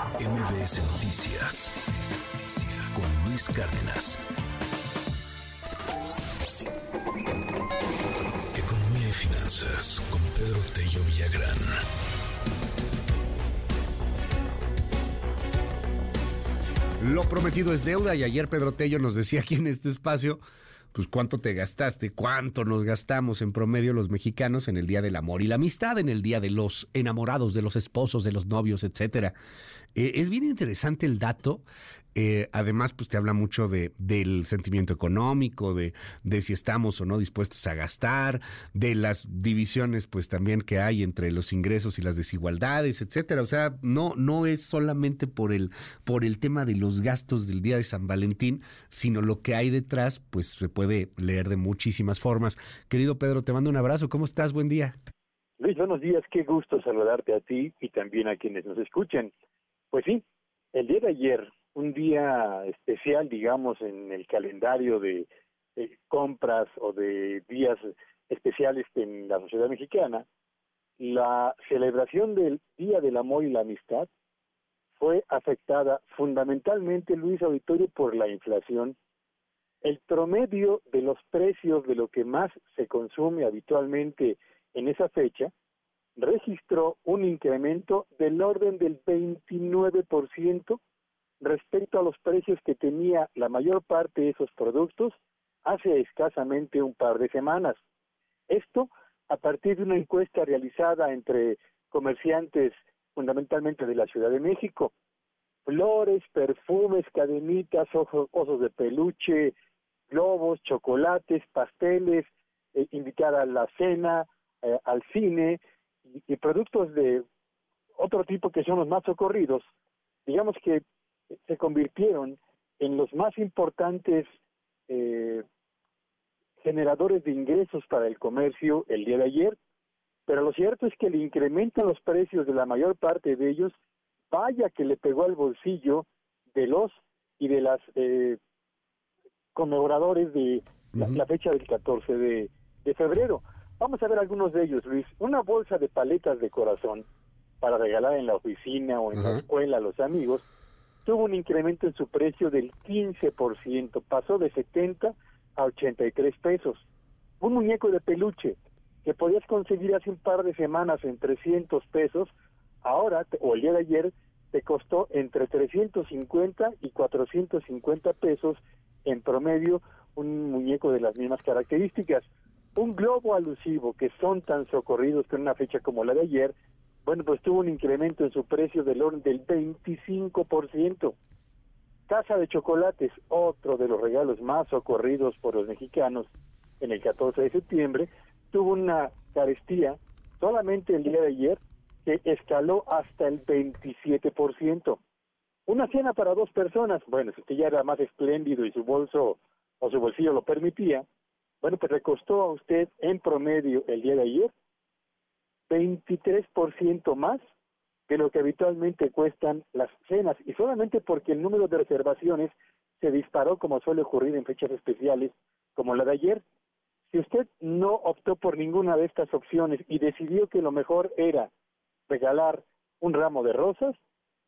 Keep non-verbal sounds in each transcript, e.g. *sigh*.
MBS Noticias con Luis Cárdenas. Economía y finanzas con Pedro Tello Villagrán. Lo prometido es deuda y ayer Pedro Tello nos decía aquí en este espacio pues cuánto te gastaste, cuánto nos gastamos en promedio los mexicanos en el Día del Amor y la Amistad, en el Día de los Enamorados, de los esposos, de los novios, etcétera. Eh, es bien interesante el dato eh, además, pues te habla mucho de, del sentimiento económico, de, de, si estamos o no dispuestos a gastar, de las divisiones, pues también que hay entre los ingresos y las desigualdades, etcétera. O sea, no, no es solamente por el, por el tema de los gastos del día de San Valentín, sino lo que hay detrás, pues se puede leer de muchísimas formas. Querido Pedro, te mando un abrazo. ¿Cómo estás? Buen día. Luis, buenos días. Qué gusto saludarte a ti y también a quienes nos escuchen. Pues sí, el día de ayer un día especial, digamos, en el calendario de, compras o de días especiales en la sociedad mexicana, la celebración del Día del Amor y la Amistad fue afectada fundamentalmente, Luis Auditorio, por la inflación. El promedio de los precios de lo que más se consume habitualmente en esa fecha registró un incremento del orden del 29% respecto a los precios que tenía la mayor parte de esos productos hace escasamente un par de semanas. Esto a partir de una encuesta realizada entre comerciantes fundamentalmente de la Ciudad de México. Flores, perfumes, cadenitas, osos de peluche, globos, chocolates, pasteles, eh, invitar a la cena, eh, al cine y productos de otro tipo que son los más socorridos. Digamos que se convirtieron en los más importantes eh, generadores de ingresos para el comercio el día de ayer, pero lo cierto es que el incremento en los precios de la mayor parte de ellos, vaya que le pegó al bolsillo de los y de las eh, conmemoradores de la, fecha del 14 de, de febrero. Vamos a ver algunos de ellos, Luis. Una bolsa de paletas de corazón para regalar en la oficina o en la escuela a los amigos tuvo un incremento en su precio del 15%, pasó de 70 a 83 pesos. Un muñeco de peluche que podías conseguir hace un par de semanas en 300 pesos, ahora o el día de ayer te costó entre 350 y 450 pesos en promedio un muñeco de las mismas características. Un globo alusivo que son tan socorridos que en una fecha como la de ayer bueno, pues tuvo un incremento en su precio del orden del 25%. Casa de chocolates, otro de los regalos más socorridos por los mexicanos en el 14 de septiembre, tuvo una carestía solamente el día de ayer que escaló hasta el 27%. Una cena para dos personas, bueno, si usted ya era más espléndido y su bolso o su bolsillo lo permitía, bueno, pues le costó a usted en promedio el día de ayer 23% más que lo que habitualmente cuestan las cenas y solamente porque el número de reservaciones se disparó como suele ocurrir en fechas especiales como la de ayer. Si usted no optó por ninguna de estas opciones y decidió que lo mejor era regalar un ramo de rosas,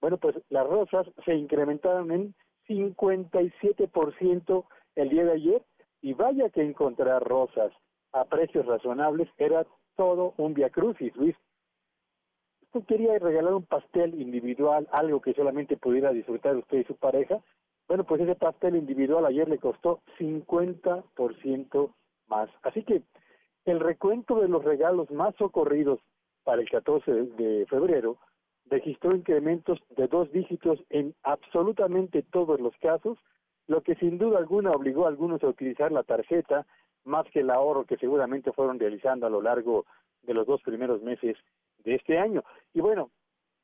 bueno, pues las rosas se incrementaron en 57% el día de ayer y vaya que encontrar rosas a precios razonables era todo un via crucis, Luis. Usted quería regalar un pastel individual, algo que solamente pudiera disfrutar usted y su pareja. Bueno, pues ese pastel individual ayer le costó 50% más. Así que el recuento de los regalos más ocurridos para el 14 de febrero registró incrementos de dos dígitos en absolutamente todos los casos, lo que sin duda alguna obligó a algunos a utilizar la tarjeta más que el ahorro que seguramente fueron realizando a lo largo de los dos primeros meses de este año. Y bueno,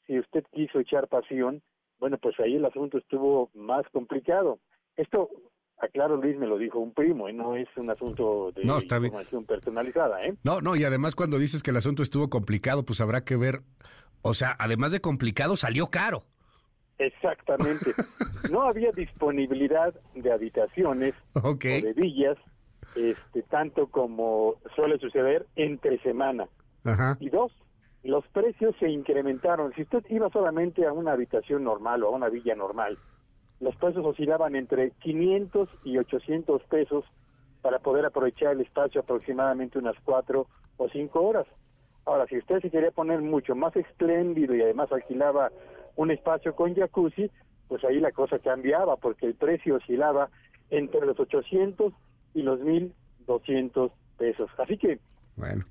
si usted quiso echar pasión, bueno, pues ahí el asunto estuvo más complicado. Esto, aclaro Luis, me lo dijo un primo, ¿eh? no es un asunto de información personalizada. ¿eh? No, no, y además cuando dices que el asunto estuvo complicado, pues habrá que ver, o sea, además de complicado, salió caro. Exactamente. *laughs* no había disponibilidad de habitaciones o de villas este, tanto como suele suceder entre semana. Y dos, los precios se incrementaron. Si usted iba solamente a una habitación normal o a una villa normal, los precios oscilaban entre 500 y 800 pesos para poder aprovechar el espacio aproximadamente unas cuatro o cinco horas. Ahora, si usted se quería poner mucho más espléndido y además alquilaba un espacio con jacuzzi, pues ahí la cosa cambiaba porque el precio oscilaba entre los 800 y los 1200 pesos. Así que, bueno.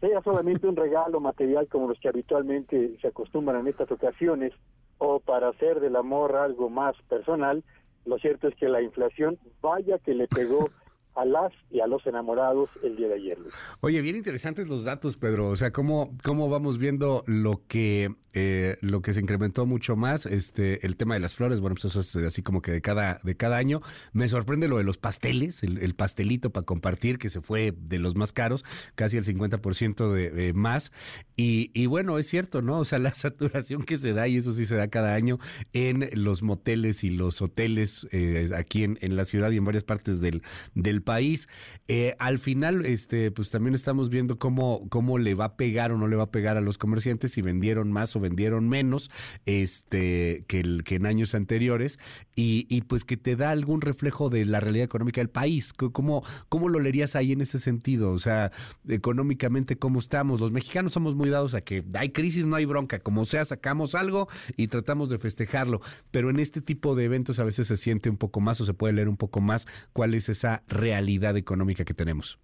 sea *laughs* solamente un regalo material como los que habitualmente se acostumbran en estas ocasiones, o para hacer del amor algo más personal, lo cierto es que la inflación, vaya que le pegó a las y a los enamorados el día de ayer. Oye, bien interesantes los datos, Pedro. O sea, cómo, cómo vamos viendo lo que eh, lo que se incrementó mucho más, este, el tema de las flores. Bueno, pues eso es así como que de cada de cada año. Me sorprende lo de los pasteles, el, pastelito para compartir que se fue de los más caros, casi el 50% de, más. Y, y bueno, es cierto, ¿no? O sea, la *laughs* saturación que se da y eso sí se da cada año en los moteles y los hoteles eh, aquí en, en la ciudad y en varias partes del del país. Eh, al final, este, pues también estamos viendo cómo, cómo le va a pegar o no le va a pegar a los comerciantes si vendieron más o vendieron menos este, que, el, que en años anteriores y, pues que te da algún reflejo de la realidad económica del país. ¿Cómo, ¿Cómo lo leerías ahí en ese sentido? O sea, económicamente, ¿cómo estamos? Los mexicanos somos muy dados a que hay crisis, no hay bronca, como sea, sacamos algo y tratamos de festejarlo, pero en este tipo de eventos a veces se siente un poco más o se puede leer un poco más cuál es esa realidad realidad económica que tenemos.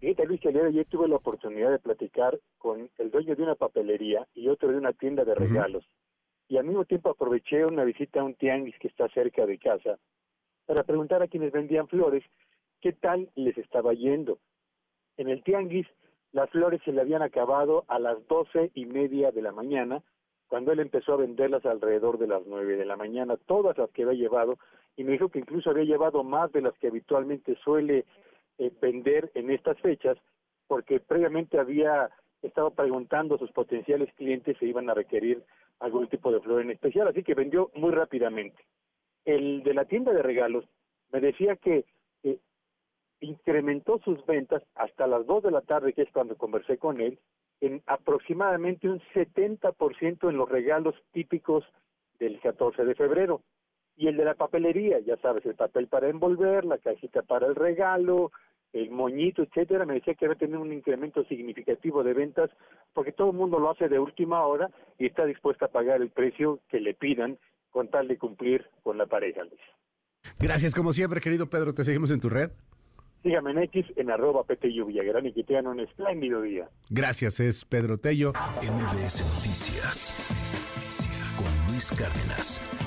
Fíjate, Luis, que ayer tuve la oportunidad de platicar con el dueño de una papelería y otro de una tienda de regalos. Y al mismo tiempo aproveché una visita a un tianguis que está cerca de casa para preguntar a quienes vendían flores qué tal les estaba yendo. En el tianguis, las flores se le habían acabado a las doce y media de la mañana, cuando él empezó a venderlas alrededor de las nueve de la mañana, todas las que había llevado, y me dijo que incluso había llevado más de las que habitualmente suele eh, vender en estas fechas, porque previamente había estado preguntando a sus potenciales clientes si iban a requerir algún tipo de flor en especial, así que vendió muy rápidamente. El de la tienda de regalos me decía que eh, incrementó sus ventas hasta las dos de la tarde, que es cuando conversé con él, en aproximadamente un 70% en los regalos típicos del 14 de febrero. Y el de la papelería, ya sabes, el papel para envolver, la cajita para el regalo, el moñito, etcétera, me decía que debe tener un incremento significativo de ventas porque todo el mundo lo hace de última hora y está dispuesto a pagar el precio que le pidan con tal de cumplir con la pareja, Luis. Gracias, como siempre, querido Pedro. Te seguimos en tu red. Sígame en X en arroba PTU Villagrán y que tengan un espléndido día. Gracias, es Pedro Tello. MBS Noticias con Luis Cárdenas.